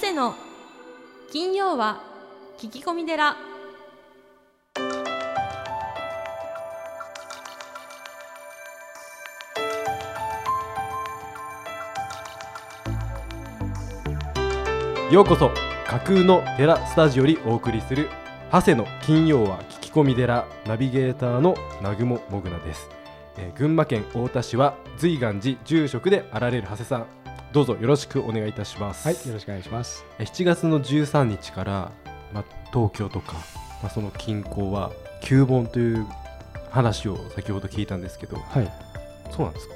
谷の。金曜は聞き込み寺。ようこそ架空の寺スタジオよりお送りする長谷の金曜は聞き込み寺ナビゲーターの南雲もぐなです、えー群馬県太田市は随願寺住職であられる長谷さん。どうぞよろしくお願いいたしますはい、よろしくお願いします。えー7月の13日から、まあ、東京とか、まあ、その近郊は旧盆という話を先ほど聞いたんですけどはい。そうなんですか？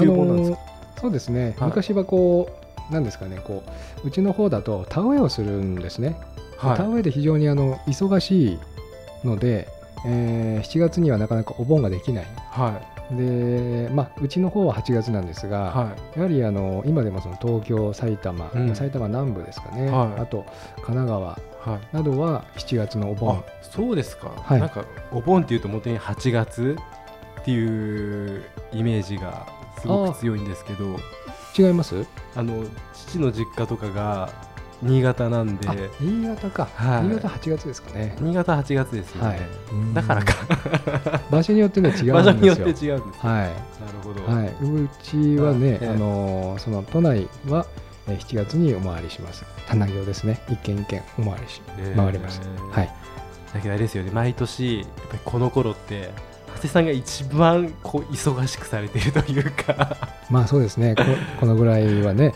旧盆なんですか、あのーそうですね。はい昔はこう、なんですかね、こう、うちの方だと田植えをするんですね。はい田植えで非常にあの忙しいので、えー7月にはなかなかお盆ができない。はで、まあ、うちの方は8月なんですが、いはい。やはりあの今でもその東京、埼玉、うん。埼玉南部ですかね、はい。あと神奈川はい。などは7月のおあ盆、そうですか、はい。なんかお盆っていうと本当に8月っていうイメージがすごく強いんですけど。違います？あの父の実家とかが新潟なんであ新潟か、はい新潟8月ですかね。新潟8月ですよね、はいだからか 場所によってね違うんですよ。場所によって違うんです、ねはい。なるほど、はい、うちはね、ええあのーその都内は、えー7月にお回りします。棚行ですね。一軒一軒お回りし、えー回ります。はい。だけどあれですよね毎年やっぱりこの頃って長谷さんが一番こう忙しくされているというか まあそうですね。ここのぐらいはね、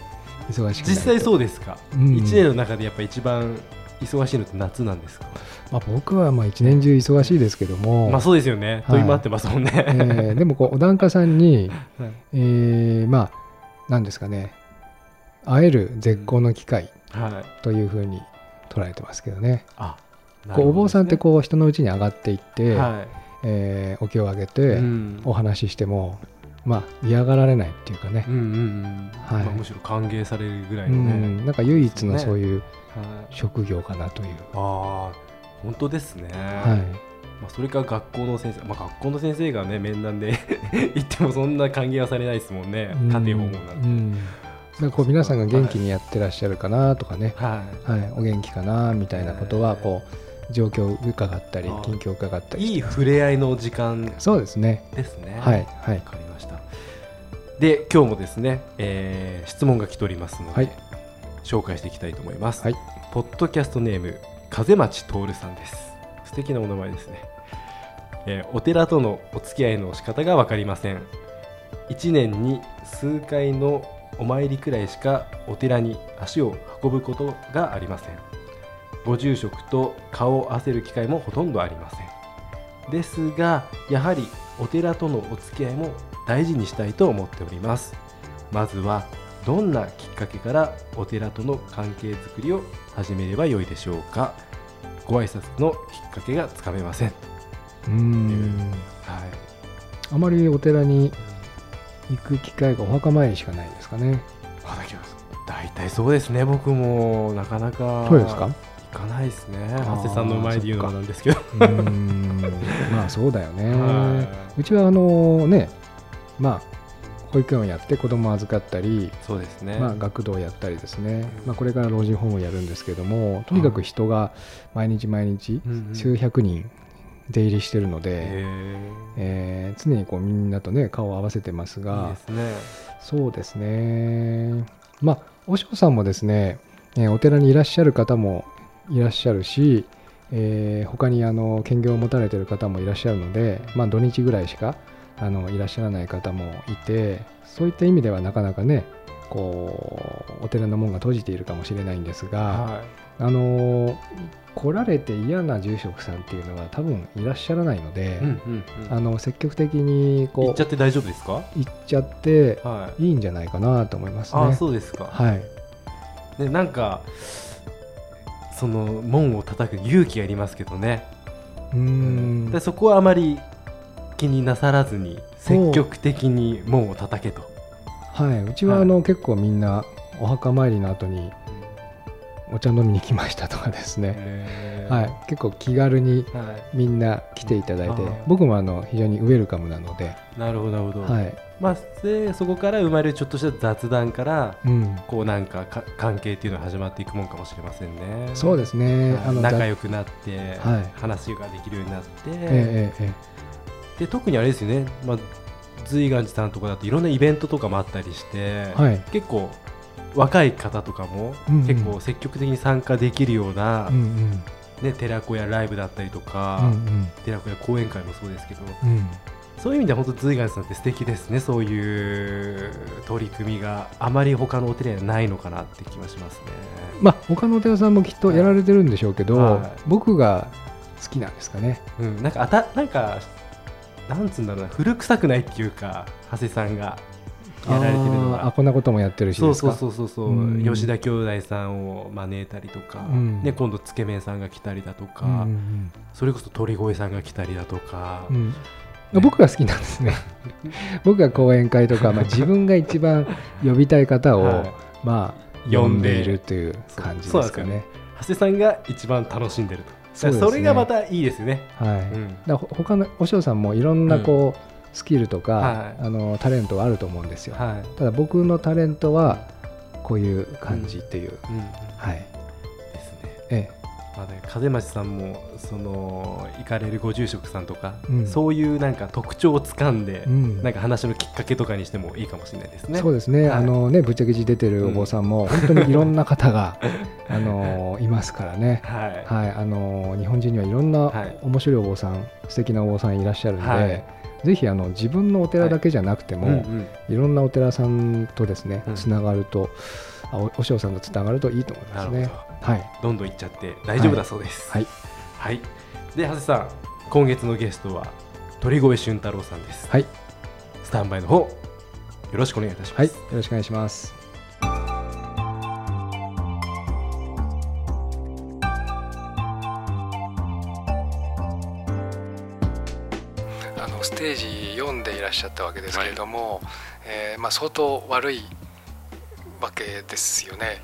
忙しく実際そうですか、うん一年の中でやっぱ一番忙しいのって夏なんですか？まあ僕はまあ一年中忙しいですけども、まあそうですよね。はい問い回ってますもんね。えーでもこうお檀家さんに、はいえーまあなんですかね、会える絶好の機会はい。というふうに捉えてますけどね。あ、こうお坊さんってこう人のうちに上がっていって、はえーお経をあげい。て、うんお話ししても、まあ、嫌がられないっていうかねうん、うんうん。はいまあむしろ歓迎されるぐらいうのんね。なんか唯一のそういうはい。職業かなという、ああ、本当ですね。はい、まあそれか学校の先生、まあ学校の先生がね面談で 行ってもそんな歓迎はされないですもんね。家庭訪問なんて。うんだからこう皆さんが元気にやってらっしゃるかなとかね、はい。はい、お元気かなみたいなことはこう状況を伺ったり近況を伺ったりいい触れ合いの時間そうですねですね。はいはいわかりました。で、今日もですね、えー質問が来ておりますので、はい紹介していきたいと思います。はいポッドキャストネーム、風町徹さんです。素敵なお名前ですね。えーお寺とのお付き合いの仕方が分かりません。1年に数回のお参りくらいしかお寺に足を運ぶことがありません。ご住職と顔を合わせる機会もほとんどありません。ですがやはりお寺とのお付き合いも大事にしたいと思っております。まずはどんなきっかけからお寺との関係づくりを始めればよいでしょうか。ご挨拶のきっかけがつかめません。うん。はい。あまりお寺に行く機会がお墓参りしかないですかね。大体そうですね僕も。なかなか。そうですか？ないですね。ー長谷さんの前で言うのもなんですけど。うん。まあそうだよね、はうちはあのねまあ保育園をやって子供を預かったり、そうですね、まあ、学童をやったりですね、まあ、これから老人ホームをやるんですけどもとにかく人が毎日毎日数百人出入りしてるので、へえー常にこうみんなとね顔を合わせてますがですね。そうですね。まあ和尚さんもですね、えーお寺にいらっしゃる方もいらっしゃるし、えー他にあの兼業を持たれてる方もいらっしゃるので、まあ、土日ぐらいしかあのいらっしゃらない方もいてそういった意味ではなかなかねこうお寺の門が閉じているかもしれないんですが、はあのー来られて嫌な住職さんっていうのは多分いらっしゃらないので、い、うんうんうん。あの積極的にこう行っちゃって大丈夫ですか？行っちゃってはい。いいんじゃないかなと思いますね。ああそうですか、はい、ね、なんかその門を叩く勇気がいりますけどね、うーん。でそこはあまり気になさらずに積極的に門を叩けと。はい、うちはあの、結構みんなお墓参りの後にお茶飲みに来ましたとかですね、ねはい、結構気軽にはみんな来ていただいてあー僕もあの非常にウェルカムなので、いなるほどなるほど、はいまあでそこから生まれるちょっとした雑談からうん、こうなんかか関係っていうのが始まっていくもんかもしれませんね。そうですね、はいあのだ仲良くなって、はい。話ができるようになって、ええええで特にあれですよね、まあ、随岩寺さんとかだといろんなイベントとかもあったりして、ええはい、結構若い方とかも結構積極的に参加できるような、うんうん。ね、寺子屋ライブだったりとか、うんうん。寺子屋講演会もそうですけどうんそういう意味では本当随岩寺さんって素敵ですね。そういう取り組みがあまり他のお寺にはないのかなって気がしますね。まあ他のお寺さんもきっとやられてるんでしょうけど、はい。僕が好きなんですかね。うん、なんかあたなんかなんつうんだろうな。古臭くないっていうか長谷さんがやられてるのが。あこんなこともやってるしそうそうそうそうそう、うん。吉田兄弟さんを招いたりとか、うん。ね、今度つけ麺さんが来たりだとか、うんそれこそ鳥越さんが来たりだとか、うんうん僕が好きなんですね。僕が講演会とか、まあ、自分が一番呼びたい方を、はい。まあ呼んでいるという感じですかね。長谷さんが一番楽しんでると。そね。それがまたいいですね。はい、うん。だ他のお嬢さんもいろんなこう、スキルとか、はい。あのタレントはあると思うんですよ、はい。ただ僕のタレントはこういう感じっていう、うん。はい。ですね。えまあね、風町さんもその行かれるご住職さんとか、うん。そういうなんか特徴をつかんで、えうん。なんか話のきっかけとかにしてもいいかもしれないですね。そうですね、はい。あのねぶっちゃけ字出てるお坊さんも、本当にいろんな方が あのいますからね。はい、はい、あの日本人にはいろんなはい。面白いお坊さん、素敵なお坊さんいらっしゃるんで、はい。ぜひあの自分のお寺だけじゃなくても、うんうん。いろんなお寺さんとですねうん。つながると、あおお師匠さんとつながるといいと思いますね。なるほ。はい、どんどん行っちゃって大丈夫だそうです。はい、はい。で、長谷さん、今月のゲストは鳥越俊太郎さんです。はい、スタンバイの方、よろしくお願いいたします。はい、よろしくお願いします。あのステージ4でいらっしゃったわけですけれども、えーまあ、相当悪いわけですよね。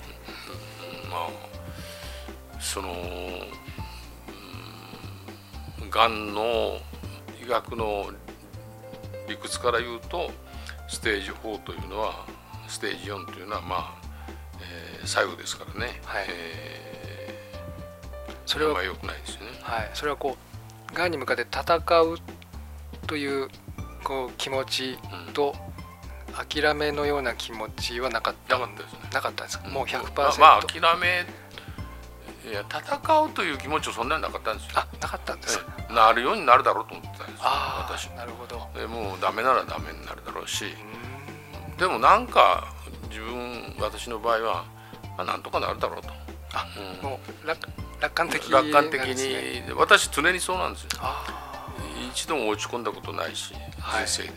まあそのうんがんの医学の理屈から言うとステージ4というのはステージ4というのはまあ、えー最後ですからね、はい。えそれは良くないですよね。はい、それはこうがんに向かって戦うというこう気持ちうん。と諦めのような気持ちはなかった。なかったですね。なかったんですか、もう100%、まあ、まあ諦めいや戦うという気持ちはそんなになかったんですよ。あなかったんですなるようになるだろうと思ってたんですよあ私。あなるほど。でもうダメならダメになるだろうし。うでもなんか自分私の場合は、まあ、なんとかなるだろうと、あうん。もう楽楽観的楽観的に。私常にそうなんですよ。あ一度も落ち込んだことないしはい。人生で、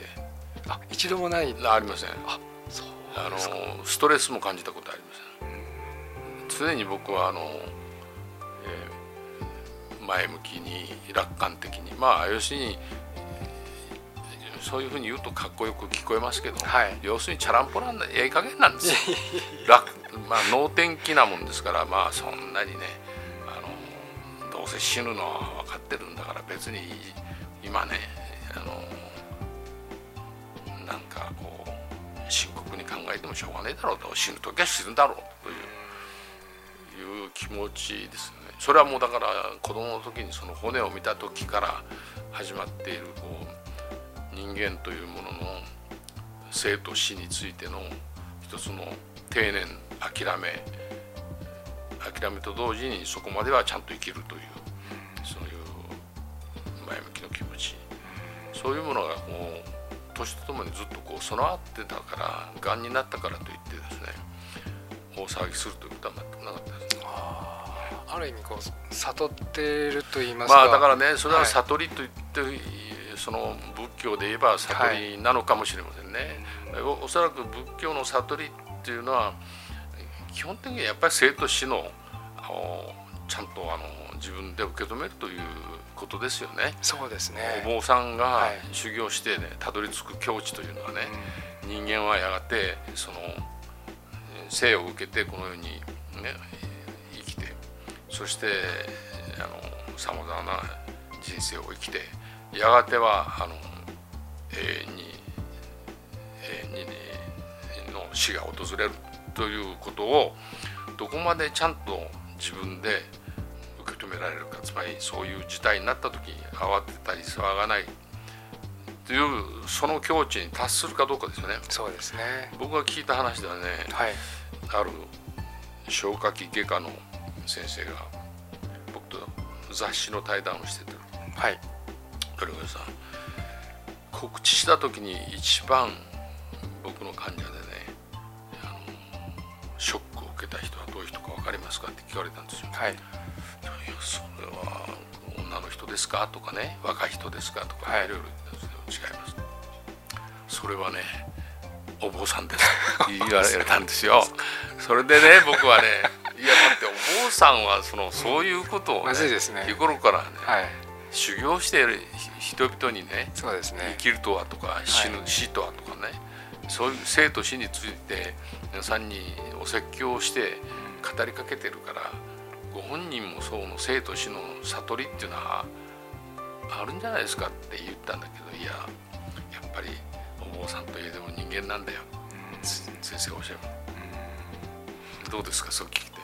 ーあ一度もない？ありません。あそうあのストレスも感じたことありません。常に僕はあの、えー前向きに楽観的に。まあ要するにそういうふうに言うとかっこよく聞こえますけど、はい。要するにチャランポランなええ加減なんですよ。楽まあ能天気なもんですからまあそんなにねあのどうせ死ぬのは分かってるんだから別に今ねあのなんかこう深刻に考えてもしょうがないだろうと。死ぬ時は死ぬだろうといういう気持ちですねそれはもうだから子供の時にその骨を見た時から始まっているこう人間というものの生と死についての一つの定年諦め諦めと同時にそこまではちゃんと生きるというそういう前向きの気持ちそういうものがもう年とともにずっとこう備わってたからがんになったからといってですね大騒ぎするということは全くなかったです。ある意味こう悟ってると言いますか。まあだからねそれははい。悟りといって、その仏教で言えば悟りなのかもしれませんね、おおそらく仏教の悟りっていうのは基本的にはやっぱり生と死のちゃんとあの自分で受け止めるということですよね。そうですね。お坊さんがはい。修行してねたどり着く境地というのはね、人間はやがてそのえー生を受けてこの世にねそしてえさまざまな人生を生きてやがてはあの永遠に永遠にの死が訪れるということをどこまでちゃんと自分で受け止められるかつまりそういう事態になった時に慌てたり騒がないというその境地に達するかどうかですよね。そうですね僕が聞いた話ではね、はいある消化器外科の先生が僕と雑誌の対談をしてて。はい。それがさ告知した時に一番僕の患者でねあのショックを受けた人はどういう人か分かりますかって聞かれたんですよ。はい。いやそれは女の人ですかとかね若い人ですかとか、はい。い、ろい違います。それはねお坊さんです言われたんですよ。それでね僕はねいやだってお坊さんはそのそういうことを、ね日頃からね、はい。修行している人々にねそうですね。生きるとはとか死ぬ、死とはとかねそういう生と死について皆さんにお説教をして語りかけてるからご本人もその生と死の悟りっていうのはあるんじゃないですかって言ったんだけどいややっぱりお坊さんといえども人間なんだよ、先生がおっしゃる、どうですかそう聞いて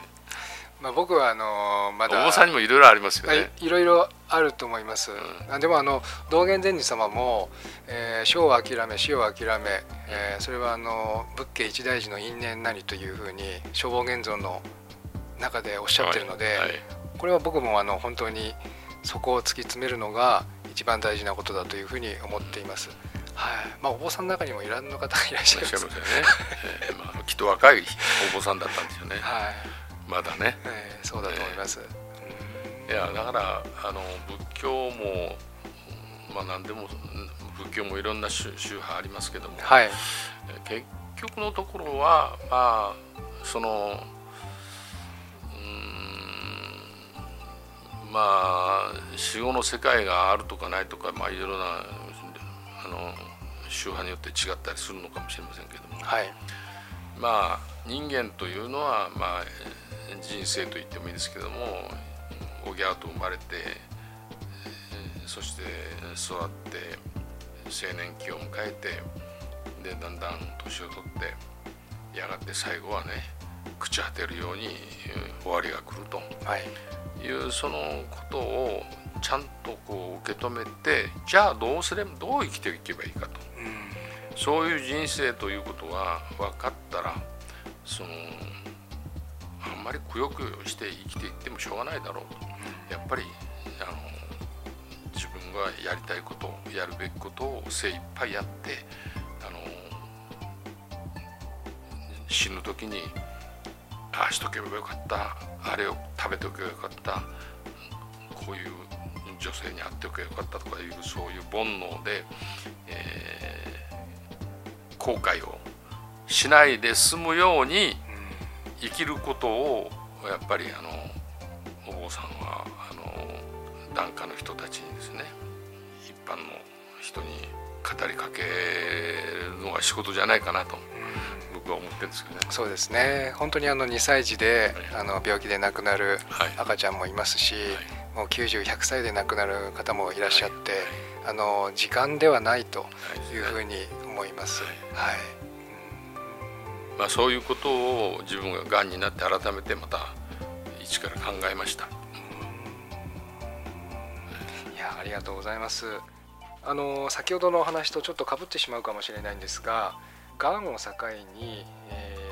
まあ僕はあのまだお坊さんにもいろいろありますよはいね、、いろいろあると思います、ん。あでもあの道元禅師様も、えー生を諦め死を諦め、えーそれはあの仏家一大事の因縁なりというふうに消防現像の中でおっしゃってるので、はいはい。これは僕もあの本当にそこを突き詰めるのが一番大事なことだというふうに思っています。はい、まあお坊さんの中にもいろんな方がいらっしゃいます。いらっしゃいますよね、えーまあ、きっと若いお坊さんだったんですよね。はい、まだね。えーそうだと思います。いやだからあの仏教もまあ何でも仏教もいろんな宗宗派ありますけども、はい、結局のところはまあそのうーんまあ死後の世界があるとかないとかまあいろいろなあの宗派によって違ったりするのかもしれませんけども。はい、まあ人間というのはまあ人生と言ってもいいですけどもおぎゃーと生まれてえーそして育って青年期を迎えてでだんだん年を取ってやがて最後はね朽ち果てるようにえー終わりが来ると。はい、いうそのことをちゃんとこう受け止めてじゃあどうすればどう生きていけばいいかと。うん。そういう人生ということが分かったらそのあんまりくよくよして生きていってもしょうがないだろうと。やっぱりあの自分がやりたいことやるべきことを精一杯やってあの死ぬ時にああしとけばよかった。あれを食べておけばよかった。こういう女性に会っておけばよかった。とかいうそういう煩悩で、えー後悔をしないで済むように生きることをやっぱりあのお坊さんはあの檀家の人たちにですね一般の人に語りかけるのが仕事じゃないかなと僕は思ってるんですけどね。そうですね。本当にあの2歳児であの病気で亡くなるはい。赤ちゃんもいますし、もう90100歳で亡くなる方もいらっしゃって、あの時間ではないというふうに思います。はい、まあ、そういうことを自分ががんになって改めてまた一から考えました。いやありがとうございます。あの先ほどのお話とちょっとかぶってしまうかもしれないんですが、がんを境に、えー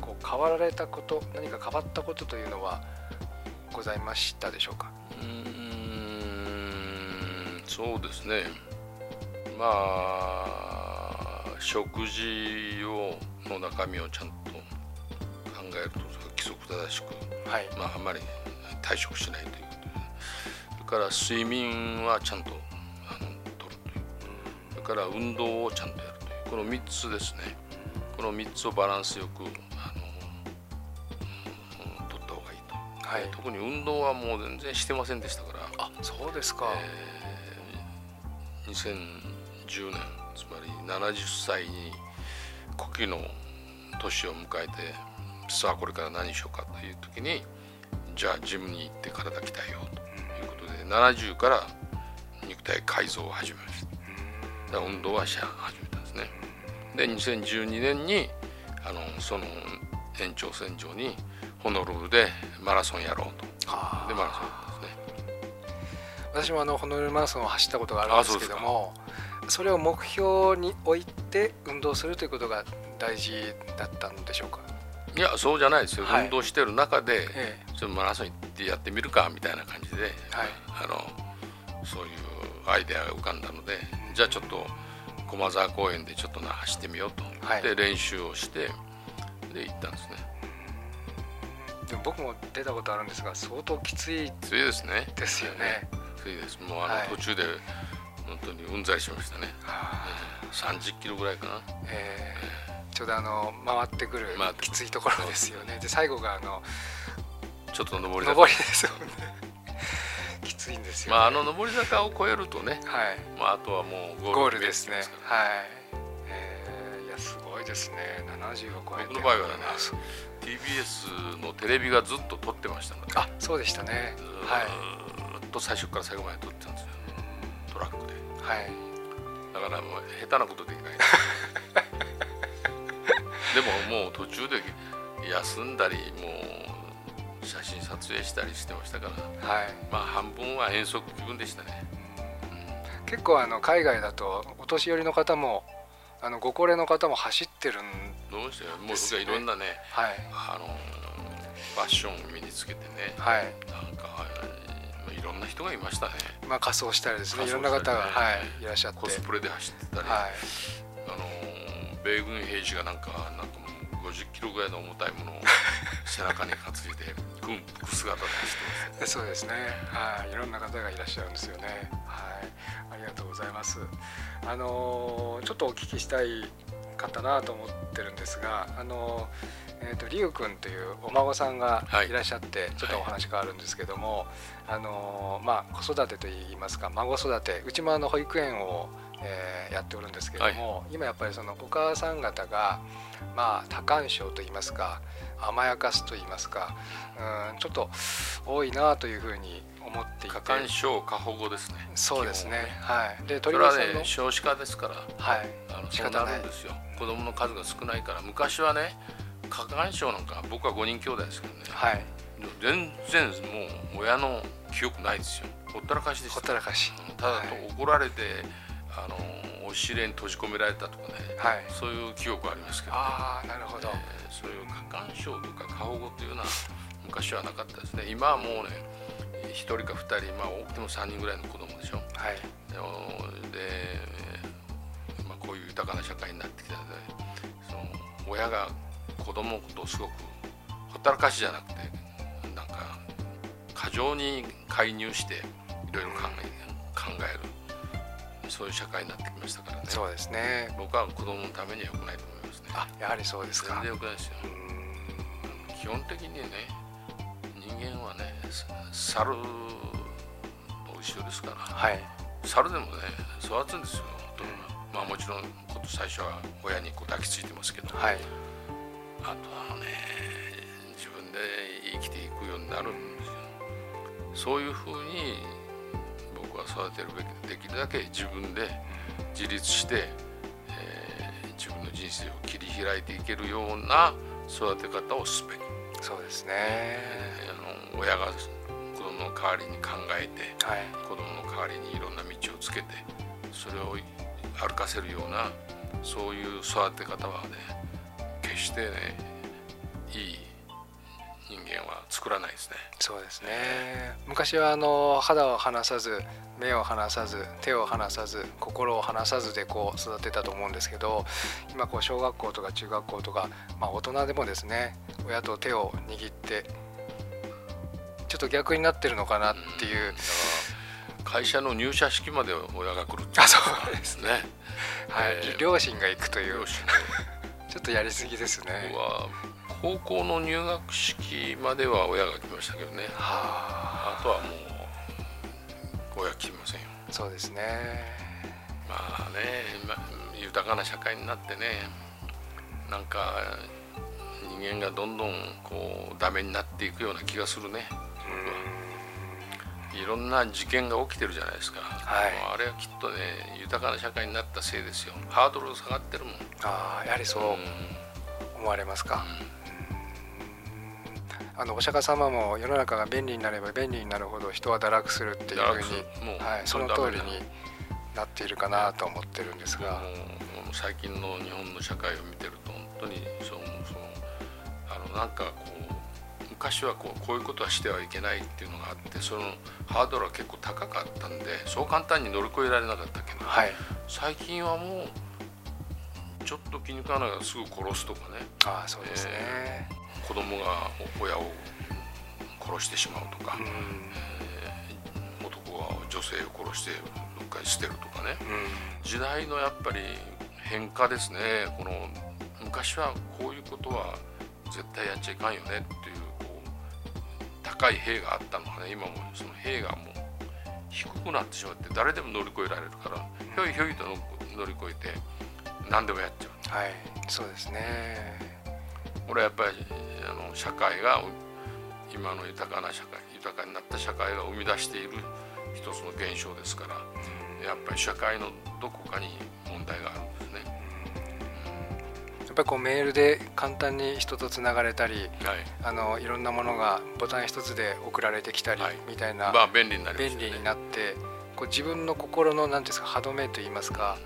こう変わられたこと、何か変わったことというのはございましたでしょうか？うーんそうですねまあ食事をの中身をちゃんと考えると規則正しく、はい、まあ、あんまり退食しないという。ことでそれから睡眠はちゃんとあのとるという。それから運動をちゃんとやるという。この3つですね。この3つをバランスよくあの、うん取った方がいいと。はい、特に運動はもう全然してませんでしたから、あそうですか。えー2010年つまり70歳に古希の年を迎えてさあこれから何しようかという時にじゃあジムに行って体鍛えようということで70から肉体改造を始めました。運動はし始めたんですね。で2012年にあのその延長線上にホノルルでマラソンやろうと。でマラソンですね。私もあのホノルルマラソンを走ったことがあるんですけどもそれを目標に置いて運動するということが大事だったんでしょうか、いやそうじゃないですよ、はい。運動してる中でえちょっとマラソン行ってやってみるかみたいな感じで、はい。あのそういうアイデアが浮かんだのでじゃあちょっと駒沢公園でちょっとな走ってみようと、はい。で練習をしてで行ったんですね。えでも僕も出たことあるんですが相当きついきついですね。ですよね、きついです。もうあの、はい。途中で本当にうんざりしましたね、はえー30キロぐらいかな。ええちょうどあの回ってくるきついところですよね。で最後があのちょっと上り坂。上りですよね。きついんですよ、ね、まああの上り坂を越えるとね、はい。まあ、あとはもうゴールですね。はい、えーいやすごいですね。70を超えて。僕の場合はね TBS のテレビがずっと撮ってましたので。あそうでしたね。ずはい。ーっと最初から最後まで撮ってたんですよトラックで。はい。だからもう下手なことできない。でももう途中で休んだりもう写真撮影したりしてましたから。はい。まあ半分は遠足気分でしたね、結構あの海外だとお年寄りの方もあのご高齢の方も走ってるんどうして？もうですよね。僕はいろんなねはい。あのファッションを身につけてね。はい。なんかえーいろんな人がいましたね。まあ仮装したりですねいろんな方が、はい、いらっしゃって。コスプレで走ってたり、はい。あの米軍兵士がなんかなんかもう50キロぐらいの重たいものを 背中に担いで軍服姿で走ってます そうですね。はい、いろんな方がいらっしゃるんですよね。はい、ありがとうございます。あのーちょっとお聞きしたいかったなと思ってるんですが、あのーえっ、とリュウ君というお孫さんがはい。いらっしゃって、ちょっとお話があるんですけども、あのーまあ子育てといいますか孫育て、うちもあの保育園を、えーやっておるんですけども、今やっぱりそのお母さん方がまあ多感症といいますか甘やかすといいますか、うん、ちょっと多いなというふうに思っていて。過干渉過保護ですね。そうですね。はい。で鳥羽さんの、ね少子化ですから。はい。あの仕方ない。ですよ。子供の数が少ないから。昔はね過干渉なんか僕は5人兄弟ですけどね。はい。全然もう親の記憶ないですよ。ほったらかしでしほったたらかし。ただはい。怒られてあの押し入れに閉じ込められたとかね。はい。そういう記憶はありますけど、ね。ああなるほど、えーそういう過干渉とか過保護というのは昔はなかったですね。今はもうね1人か2人まあ多くても3人ぐらいの子供でしょ。はい。でで、まあ、こういう豊かな社会になってきたのでその親が子供のことをすごくほったらかしじゃなくてなんか過剰に介入していろいろ考え考える。そういう社会になってきましたからね。そうですね。僕は子供のためには良くないと思いますね。あやはりそうですか。全然良くないですよ。基本的にね人間はねさ猿と一緒ですから。はい。猿でもね育つんですよ。大人がまあもちろん最初は親にこう抱きついてますけど、はい。あとはね自分で生きていくようになるんですよ。そういうふうに僕は育てるべきでできるだけ自分で自立して、えー自分の人生を切り開いていけるような育て方をすべき、そうですね。えー親が子供の代わりに考えてはい。子供の代わりにいろんな道をつけてそれを歩かせるようなそういう育て方はね決してねいい人間は作らないですね。そうですね。昔はあの肌を離さず目を離さず手を離さず心を離さずでこう育てたと思うんですけど今こう小学校とか中学校とか、まあ、大人でもですね親と手を握ってちょっと逆になってるのかなっていう。会社の入社式まで親が来るってあそうですね。はい。えー。両親が行くという。ちょっとやりすぎですね。高校の入学式までは親が来ましたけどね。はあ。あとはもう親来ませんよ。そうですね。まあね、ま豊かな社会になってねなんか人間がどんどんこうダメになっていくような気がするねいろんな事件が起きてるじゃないですか、はい。あれはきっとね豊かな社会になったせいですよ。ハードル下がってるもん、ああやはりそううん。思われますか、あのお釈迦様も世の中が便利になれば便利になるほど人は堕落するっていう堕ふうにはい、その通りになっているかなと思ってるんですが、最近の日本の社会を見てると本当にそう。そのあのなんかこう昔はこうこういうことはしてはいけないっていうのがあってそのハードルは結構高かったんでそう簡単に乗り越えられなかったけど、はい。最近はもうちょっと気に食わないからすぐ殺すとかね。ああそうですね、子供が親を殺してしまうとか、うん。男が女性を殺してどっかに捨てるとかね。うん。時代のやっぱり変化ですね。この昔はこういうことは絶対やっちゃいかんよね高い塀があったのがね今もその塀がもう低くなってしまって誰でも乗り越えられるからひょいひょいと乗り越えて何でもやっちゃうはいそうですねこれはやっぱりあの社会が今の豊かな社会豊かになった社会が生み出している一つの現象ですからやっぱり社会のどこかに問題があるんですね。やっぱりこうメールで簡単に人とつながれたりはい。あのいろんなものがボタン一つで送られてきたりはい。みたいな、まあ便利になりね。便利になってこう自分の心の何ですか歯止めといいますか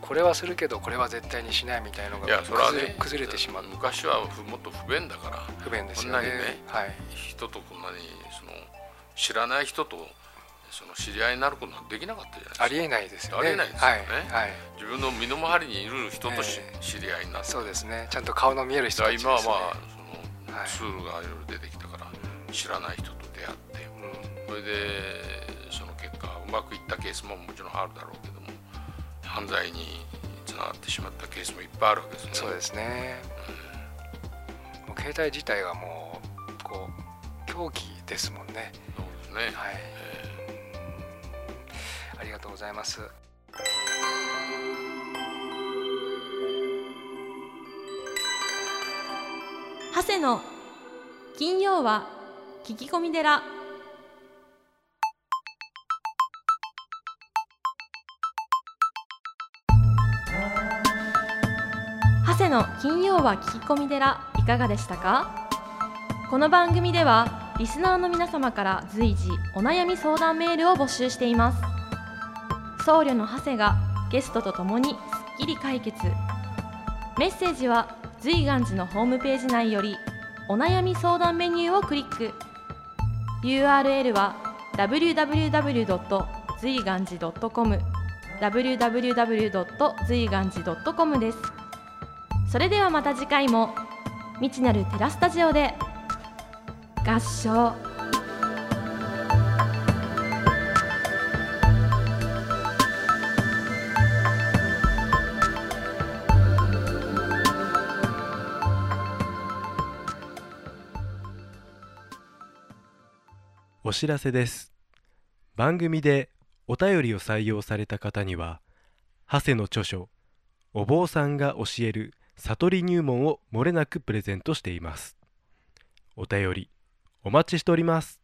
これはするけどこれは絶対にしないみたいなのがそれはね崩れてしまう。昔はふもっと不便だから。不便ですよね。ねはい。人とこんなにその知らない人とその知り合いになることはできなかったじゃないですか。ありえないですよね。ありえないですよね。はい、はい、自分の身の回りにいる人とし、ええ知り合いになって。そうですね。ちゃんと顔の見える人たちです、ね、今はまあその、はいツールがいろいろ出てきたから知らない人と出会ってうん。それでその結果うまくいったケースももちろんあるだろうけども犯罪につながってしまったケースもいっぱいあるわけですね。そうですね、もう携帯自体がもうこう狂気ですもんね。そうですね。はい。えありがとうございます。長谷の金曜は聞き込み寺。長谷の金曜は聞き込み寺いかがでしたか？この番組ではリスナーの皆様から随時お悩み相談メールを募集しています。僧侶の長谷がゲストとともにすっきり解決メッセージは随願寺のホームページ内よりお悩み相談メニューをクリック URL は www. 随願寺 .com www. 随願寺 .com ですそれではまた次回も未知なるテラスタジオで合唱お知らせです。番組でお便りを採用された方には長谷の著書「お坊さんが教える悟り入門」をもれなくプレゼントしています。お便りお待ちしております。